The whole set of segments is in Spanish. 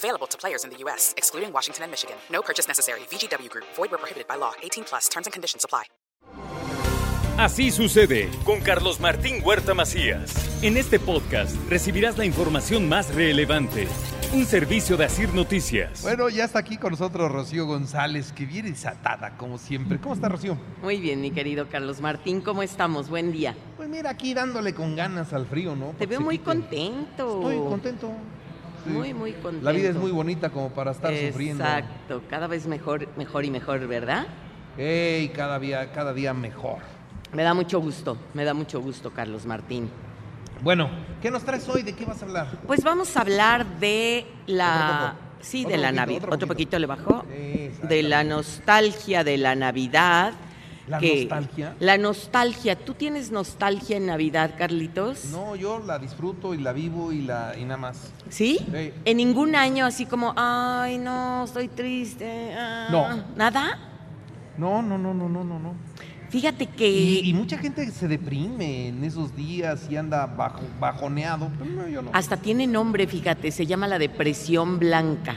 Available to players in the U.S., excluding Washington and Michigan. No purchase necessary. VGW Group. Void where prohibited by law. 18 plus. Terms and conditions apply. Así sucede con Carlos Martín Huerta Macías. En este podcast recibirás la información más relevante. Un servicio de Asir Noticias. Bueno, ya está aquí con nosotros Rocío González, que viene desatada como siempre. ¿Cómo está Rocío? Muy bien, mi querido Carlos Martín, ¿cómo estamos? Buen día. Pues mira, aquí dándole con ganas al frío, ¿no? Te veo muy quite. contento. Estoy contento. Sí. Muy, muy contento. La vida es muy bonita como para estar sufriendo. Exacto, cada vez mejor, mejor y mejor, ¿verdad? Ey, cada día, cada día mejor. Me da mucho gusto, me da mucho gusto, Carlos Martín. Bueno, ¿qué nos traes hoy? ¿De qué vas a hablar? Pues vamos a hablar de la... Sí, de la Navidad. otro poquito. le bajó. De la nostalgia de la Navidad. ¿La que- nostalgia? La nostalgia. ¿Tú tienes nostalgia en Navidad, Carlitos? No, yo la disfruto y la vivo y la y nada más. ¿Sí? Sí. En ningún año así como, ay, no, estoy triste. ah". No. ¿Nada? No, no, no, no, no, no, no. Fíjate que... Y, y mucha gente se deprime en esos días y anda bajo, bajoneado. Pero no, yo no. Hasta tiene nombre, fíjate, se llama la depresión blanca.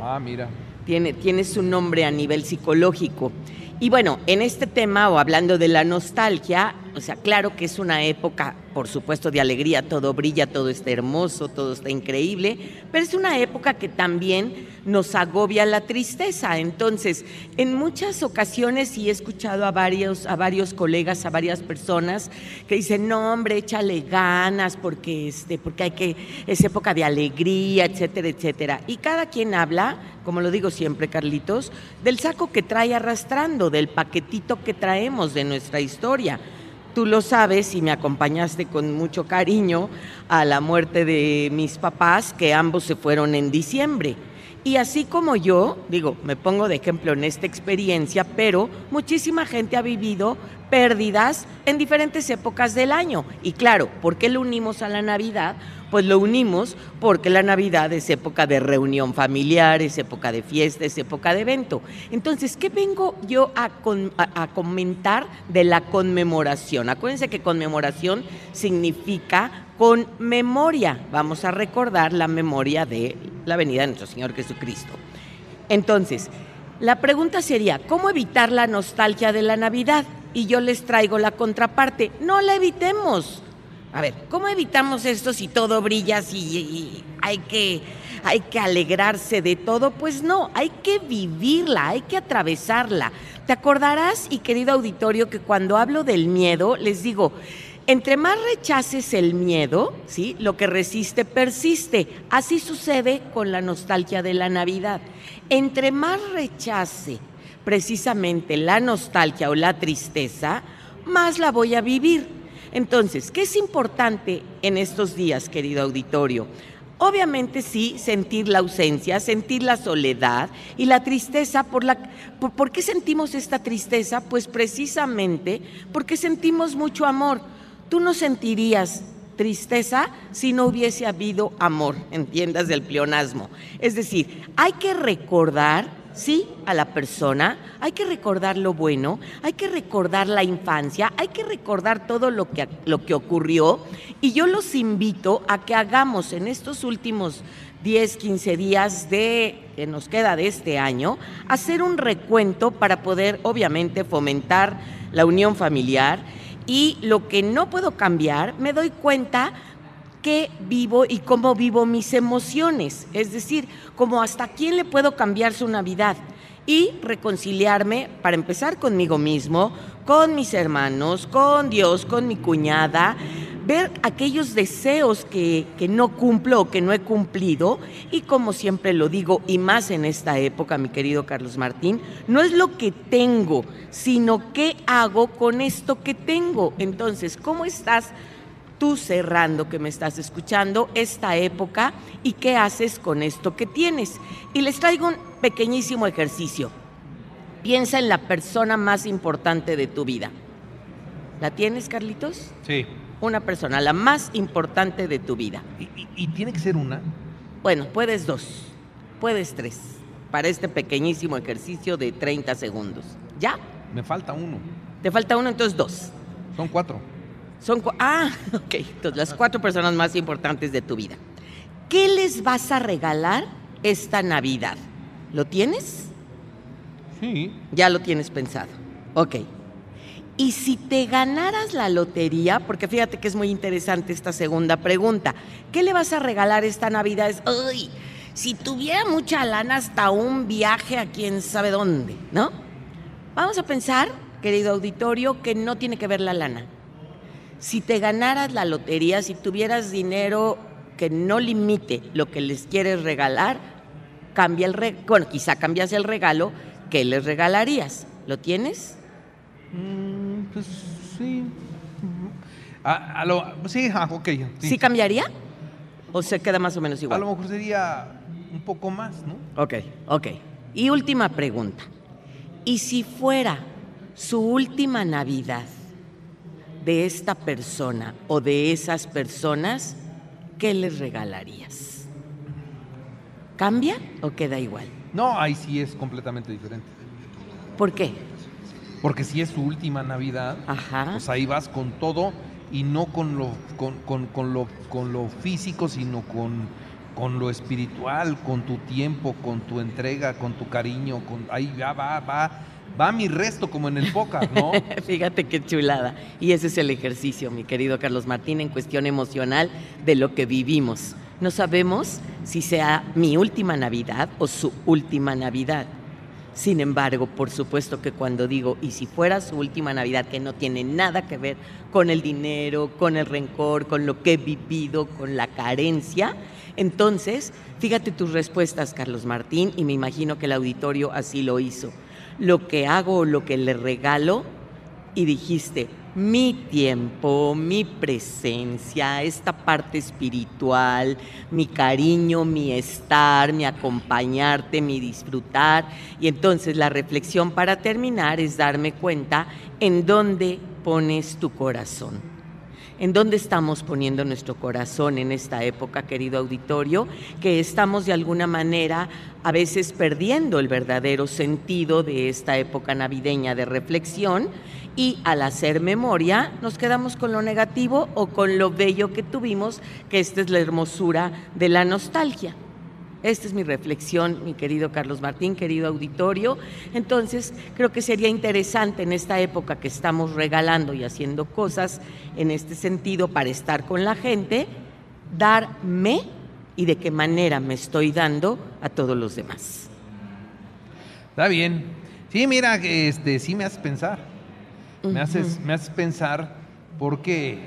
Ah, mira. Tiene, tiene su nombre a nivel psicológico. Y bueno, en este tema o hablando de la nostalgia, o sea, claro que es una época, por supuesto, de alegría, todo brilla, todo está hermoso, todo está increíble, pero es una época que también nos agobia la tristeza. Entonces, en muchas ocasiones, y he escuchado a varios, a varios colegas, a varias personas que dicen, no, hombre, échale ganas, porque, este, porque hay que, es época de alegría, etcétera, etcétera. Y cada quien habla, como lo digo siempre, Carlitos, del saco que trae arrastrando, del paquetito que traemos de nuestra historia. Tú lo sabes y me acompañaste con mucho cariño a la muerte de mis papás, que ambos se fueron en diciembre. Y así como yo, digo, me pongo de ejemplo en esta experiencia, pero muchísima gente ha vivido pérdidas en diferentes épocas del año. Y claro, ¿por qué lo unimos a la Navidad? Pues lo unimos porque la Navidad es época de reunión familiar, es época de fiesta, es época de evento. Entonces, ¿qué vengo yo a, a comentar de la conmemoración? Acuérdense que conmemoración significa con memoria. Vamos a recordar la memoria de la venida de nuestro Señor Jesucristo. Entonces, la pregunta sería, ¿cómo evitar la nostalgia de la Navidad? Y yo les traigo la contraparte, no la evitemos. A ver, ¿cómo evitamos esto si todo brilla, si y hay que, hay que alegrarse de todo? Pues no, hay que vivirla, hay que atravesarla. Te acordarás, y querido auditorio, que cuando hablo del miedo, les digo, entre más rechaces el miedo, ¿sí? Lo que resiste persiste. Así sucede con la nostalgia de la Navidad. Entre más rechace precisamente la nostalgia o la tristeza, más la voy a vivir. Entonces, ¿qué es importante en estos días, querido auditorio? Obviamente sí, sentir la ausencia, sentir la soledad y la tristeza. Por, la, por, ¿por qué sentimos esta tristeza? Pues precisamente porque sentimos mucho amor. Tú no sentirías tristeza si no hubiese habido amor, entiendas del pleonasmo. Es decir, hay que recordar sí a la persona, hay que recordar lo bueno, hay que recordar la infancia, hay que recordar todo lo que, lo que ocurrió. Y yo los invito a que hagamos en estos últimos 10, 15 días de que nos queda de este año, hacer un recuento para poder obviamente fomentar la unión familiar. Y lo que no puedo cambiar, me doy cuenta qué vivo y cómo vivo mis emociones, es decir, como hasta quién le puedo cambiar su Navidad y reconciliarme para empezar conmigo mismo, con mis hermanos, con Dios, con mi cuñada, ver aquellos deseos que, que no cumplo o que no he cumplido y como siempre lo digo y más en esta época, mi querido Carlos Martín, no es lo que tengo, sino qué hago con esto que tengo. Entonces, ¿cómo estás? Tú cerrando que me estás escuchando esta época y qué haces con esto que tienes. Y les traigo un pequeñísimo ejercicio. piensa en la persona más importante de tu vida. ¿La tienes, Carlitos? Sí. Una persona, la más importante de tu vida. ¿Y, y- y tiene que ser una? Bueno, puedes dos, puedes tres, para este pequeñísimo ejercicio de 30 segundos. ¿Ya? Me falta uno. Te falta uno, entonces dos. Son cuatro. Son ah, ok. Entonces, las cuatro personas más importantes de tu vida. ¿Qué les vas a regalar esta Navidad? ¿Lo tienes? Sí. Ya lo tienes pensado. Ok. Y si te ganaras la lotería, porque fíjate que es muy interesante esta segunda pregunta, ¿qué le vas a regalar esta Navidad? Es, uy, si tuviera mucha lana hasta un viaje a quién sabe dónde, ¿no? Vamos a pensar, querido auditorio, que no tiene que ver la lana. Si te ganaras la lotería, si tuvieras dinero que no limite lo que les quieres regalar, cambia el re bueno, quizá cambias el regalo, ¿qué les regalarías? ¿Lo tienes? Mm, pues sí. A, a lo, sí, ah, ok. ¿Sí. cambiaría? ¿O se queda más o menos A igual? lo mejor sería un poco más, ¿no? Ok, ok. Y última pregunta. ¿Y si fuera su última Navidad de esta persona o de esas personas, qué les regalarías? ¿Cambia o queda igual? No, ahí sí es completamente diferente. ¿Por qué? Porque si es su última Navidad, Ajá. pues ahí vas con todo y no con lo, con, con- con lo, con lo físico, sino con, con lo espiritual, con tu tiempo, con tu entrega, con tu cariño. Con, ahí ya va, va, va mi resto como en el póker, ¿no? Fíjate qué chulada. Y ese es el ejercicio, mi querido Carlos Martín, en cuestión emocional de lo que vivimos. No sabemos si sea mi última Navidad o su última Navidad. Sin embargo, por supuesto que cuando digo, y si fuera su última Navidad, que no tiene nada que ver con el dinero, con el rencor, con lo que he vivido, con la carencia, entonces, fíjate tus respuestas, Carlos Martín, y me imagino que el auditorio así lo hizo. Lo que hago o lo que le regalo, y dijiste, mi tiempo, mi presencia, esta parte espiritual, mi cariño, mi estar, mi acompañarte, mi disfrutar. Y entonces la reflexión para terminar es darme cuenta en dónde pones tu corazón. ¿En dónde estamos poniendo nuestro corazón en esta época, querido auditorio? Que estamos de alguna manera a veces perdiendo el verdadero sentido de esta época navideña de reflexión y al hacer memoria nos quedamos con lo negativo o con lo bello que tuvimos, que esta es la hermosura de la nostalgia. Esta es mi reflexión, mi querido Carlos Martín, querido auditorio. Entonces, creo que sería interesante en esta época que estamos regalando y haciendo cosas en este sentido para estar con la gente, darme y de qué manera me estoy dando a todos los demás. Está bien. Sí, mira, este, sí me haces pensar. Me haces, me haces pensar porque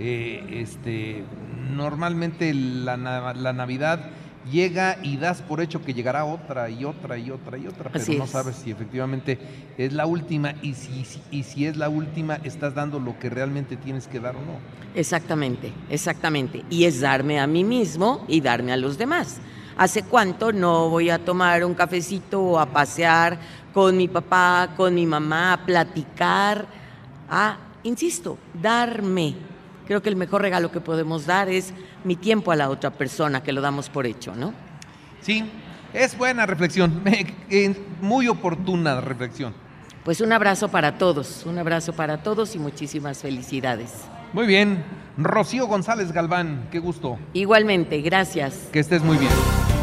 eh, este, normalmente la Navidad llega y das por hecho que llegará otra y otra y otra y otra, pero Así no es. sabes si efectivamente es la última y si, si- y si es la última estás dando lo que realmente tienes que dar o no. Exactamente, exactamente. Y es darme a mí mismo y darme a los demás. ¿Hace cuánto no voy a tomar un cafecito o a pasear con mi papá, con mi mamá, a platicar? A, insisto, darme. Creo que el mejor regalo que podemos dar es mi tiempo a la otra persona, que lo damos por hecho, ¿no? Sí, es buena reflexión, eh, muy oportuna reflexión. Pues un abrazo para todos, un abrazo para todos y muchísimas felicidades. Muy bien, Rocío González Galván, qué gusto, Igualmente, gracias. que estés muy bien.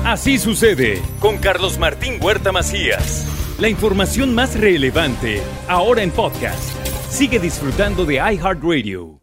Así sucede con Carlos Martín Huerta Macías. La información más relevante ahora en podcast. Sigue disfrutando de iHeartRadio.